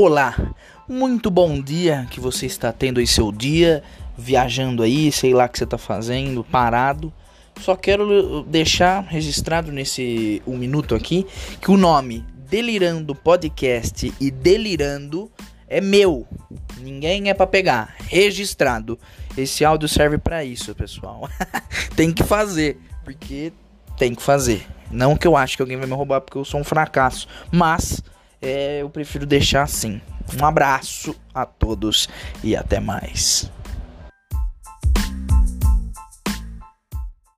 Olá, muito bom dia que você está tendo aí seu dia, viajando aí, sei lá o que você está fazendo, parado. Só quero deixar registrado nesse um minuto aqui que o nome Delirando Podcast e Delirando é meu. Ninguém é para pegar. Registrado. Esse áudio serve para isso, pessoal. tem que fazer, porque tem que fazer. Não que eu acho que alguém vai me roubar porque eu sou um fracasso, mas é, eu prefiro deixar assim. Um abraço a todos e até mais.